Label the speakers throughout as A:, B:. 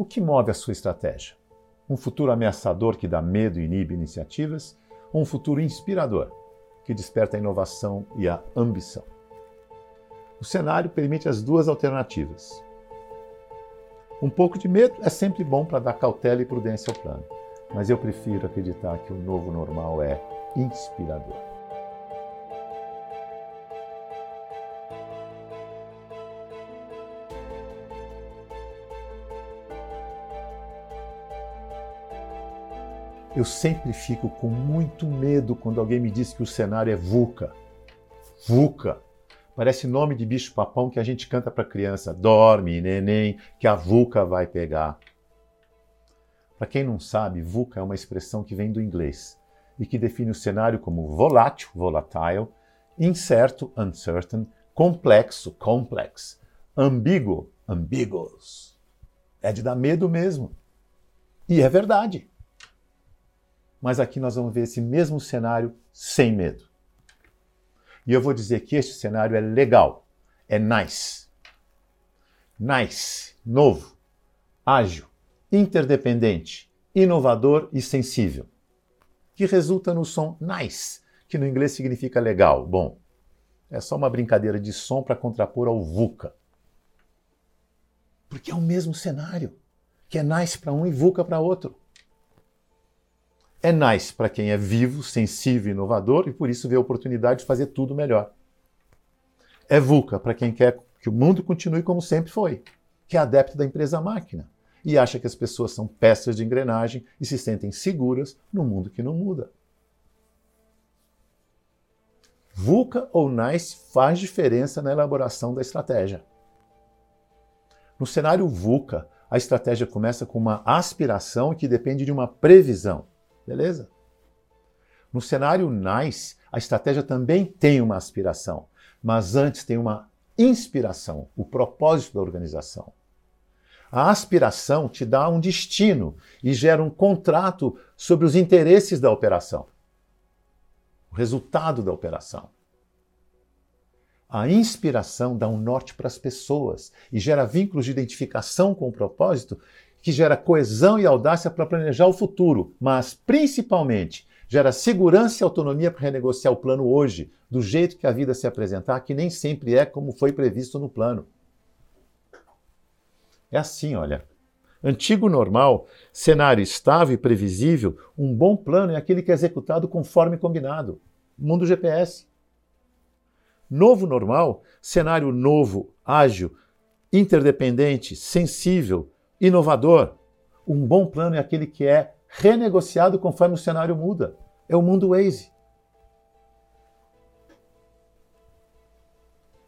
A: O que move a sua estratégia? Um futuro ameaçador que dá medo e inibe iniciativas? Ou um futuro inspirador que desperta a inovação e a ambição? O cenário permite as duas alternativas. Um pouco de medo é sempre bom para dar cautela e prudência ao plano, mas eu prefiro acreditar que o novo normal é inspirador. Eu sempre fico com muito medo quando alguém me diz que o cenário é VUCA. VUCA. Parece nome de bicho-papão que a gente canta para criança. Dorme, neném, que a VUCA vai pegar. Para quem não sabe, VUCA é uma expressão que vem do inglês e que define o cenário como volátil, volatile, incerto, uncertain, complexo, complex, ambíguo, ambiguous. É de dar medo mesmo. E é verdade mas aqui nós vamos ver esse mesmo cenário sem medo. E eu vou dizer que este cenário é legal, é nice. Nice, novo, ágil, interdependente, inovador e sensível. Que resulta no som nice, que no inglês significa legal, bom. É só uma brincadeira de som para contrapor ao VUCA. Porque é o mesmo cenário, que é nice para um e VUCA para outro. É nice para quem é vivo, sensível e inovador e por isso vê a oportunidade de fazer tudo melhor. É VUCA para quem quer que o mundo continue como sempre foi, que é adepto da empresa máquina e acha que as pessoas são peças de engrenagem e se sentem seguras no mundo que não muda. VUCA ou NICE faz diferença na elaboração da estratégia. No cenário VUCA, a estratégia começa com uma aspiração que depende de uma previsão. Beleza? No cenário NICE, a estratégia também tem uma aspiração, mas antes tem uma inspiração, o propósito da organização. A aspiração te dá um destino e gera um contrato sobre os interesses da operação, o resultado da operação. A inspiração dá um norte para as pessoas e gera vínculos de identificação com o propósito que gera coesão e audácia para planejar o futuro, mas principalmente gera segurança e autonomia para renegociar o plano hoje, do jeito que a vida se apresentar, que nem sempre é como foi previsto no plano. É assim, olha. Antigo normal, cenário estável e previsível, um bom plano é aquele que é executado conforme combinado. Mundo GPS. Novo normal, cenário novo, ágil, interdependente, sensível, inovador. Um bom plano é aquele que é renegociado conforme o cenário muda. É o mundo Waze.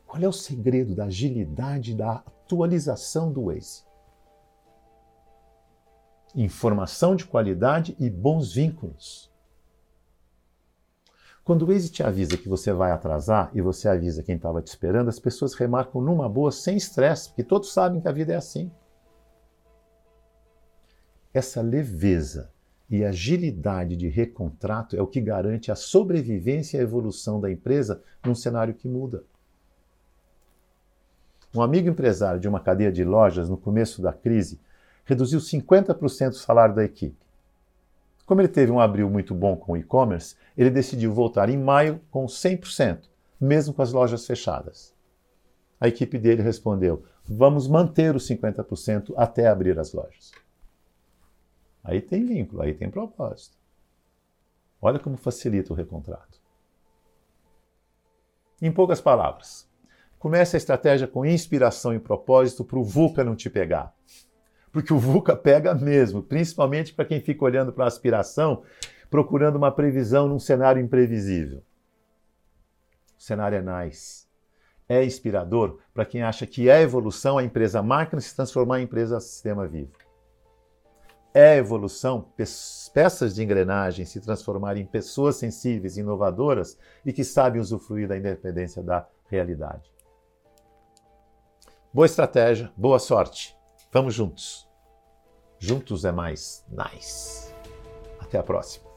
A: Qual é o segredo da agilidade da atualização do Waze? Informação de qualidade e bons vínculos. Quando o Waze te avisa que você vai atrasar e você avisa quem estava te esperando, as pessoas remarcam numa boa, sem estresse, porque todos sabem que a vida é assim. Essa leveza e agilidade de recontrato é o que garante a sobrevivência e a evolução da empresa num cenário que muda. Um amigo empresário de uma cadeia de lojas, no começo da crise, reduziu 50% o salário da equipe. Como ele teve um abril muito bom com o e-commerce, ele decidiu voltar em maio com 100%, mesmo com as lojas fechadas. A equipe dele respondeu: vamos manter os 50% até abrir as lojas. Aí tem vínculo, aí tem propósito. Olha como facilita o recontrato. Em poucas palavras, comece a estratégia com inspiração e propósito para o VUCA não te pegar. Porque o VUCA pega mesmo, principalmente para quem fica olhando para a aspiração, procurando uma previsão num cenário imprevisível. O cenário é nice. É inspirador para quem acha que é evolução a empresa máquina se transformar em empresa sistema vivo é evolução, peças de engrenagem se transformarem em pessoas sensíveis, inovadoras e que sabem usufruir da independência da realidade. Boa estratégia, boa sorte. Vamos juntos. Juntos é mais nice. Até a próxima.